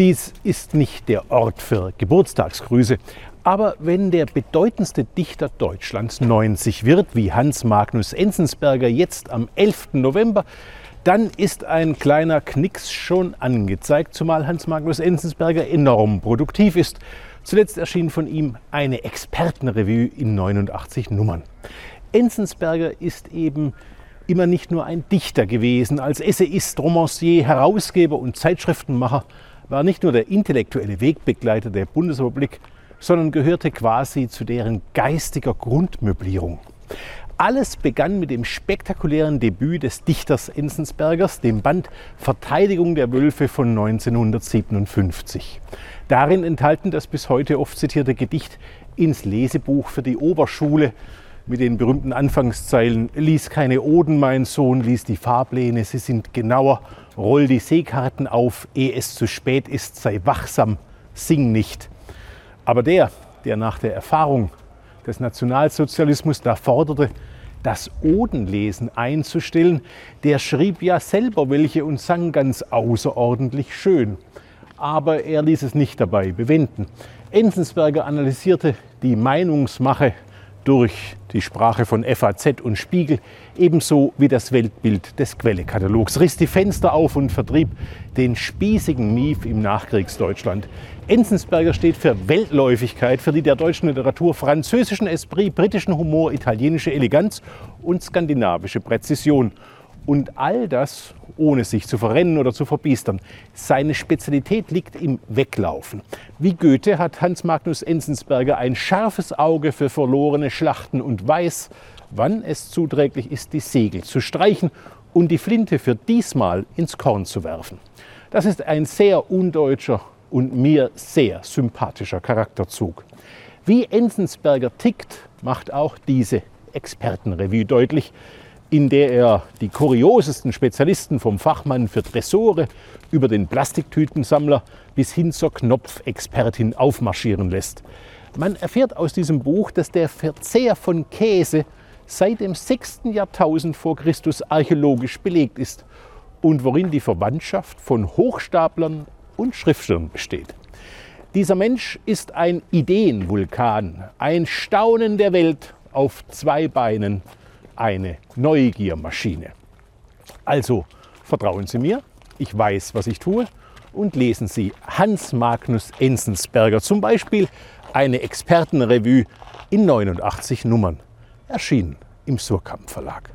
Dies ist nicht der Ort für Geburtstagsgrüße, aber wenn der bedeutendste Dichter Deutschlands 90 wird, wie Hans Magnus Enzensberger jetzt am 11. November, dann ist ein kleiner Knicks schon angezeigt, zumal Hans Magnus Enzensberger enorm produktiv ist. Zuletzt erschien von ihm eine Expertenrevue in 89 Nummern. Enzensberger ist eben immer nicht nur ein Dichter gewesen. Als Essayist, Romancier, Herausgeber und Zeitschriftenmacher war nicht nur der intellektuelle Wegbegleiter der Bundesrepublik, sondern gehörte quasi zu deren geistiger Grundmöblierung. Alles begann mit dem spektakulären Debüt des Dichters Enzensbergers, dem Band Verteidigung der Wölfe von 1957. Darin enthalten das bis heute oft zitierte Gedicht ins Lesebuch für die Oberschule mit den berühmten Anfangszeilen Lies keine Oden, mein Sohn, lies die Fahrpläne, sie sind genauer, roll die Seekarten auf, ehe es zu spät ist, sei wachsam, sing nicht. Aber der, der nach der Erfahrung des Nationalsozialismus da forderte, das Odenlesen einzustellen, der schrieb ja selber welche und sang ganz außerordentlich schön. Aber er ließ es nicht dabei bewenden. Enzensberger analysierte die Meinungsmache durch die Sprache von FAZ und Spiegel, ebenso wie das Weltbild des Quellekatalogs, riss die Fenster auf und vertrieb den spießigen Mief im Nachkriegsdeutschland. Enzensberger steht für Weltläufigkeit, für die der deutschen Literatur französischen Esprit, britischen Humor, italienische Eleganz und skandinavische Präzision. Und all das ohne sich zu verrennen oder zu verbiestern. Seine Spezialität liegt im Weglaufen. Wie Goethe hat Hans Magnus Enzensberger ein scharfes Auge für verlorene Schlachten und weiß, wann es zuträglich ist, die Segel zu streichen und die Flinte für diesmal ins Korn zu werfen. Das ist ein sehr undeutscher und mir sehr sympathischer Charakterzug. Wie Enzensberger tickt, macht auch diese Expertenrevue deutlich in der er die kuriosesten Spezialisten vom Fachmann für Tresore über den Plastiktütensammler bis hin zur Knopfexpertin aufmarschieren lässt. Man erfährt aus diesem Buch, dass der Verzehr von Käse seit dem 6. Jahrtausend vor Christus archäologisch belegt ist und worin die Verwandtschaft von Hochstaplern und Schriftstellern besteht. Dieser Mensch ist ein Ideenvulkan, ein Staunen der Welt auf zwei Beinen eine Neugiermaschine. Also vertrauen Sie mir, ich weiß, was ich tue und lesen Sie Hans Magnus Enzensberger zum Beispiel eine Expertenrevue in 89 Nummern, erschienen im Surkamp Verlag.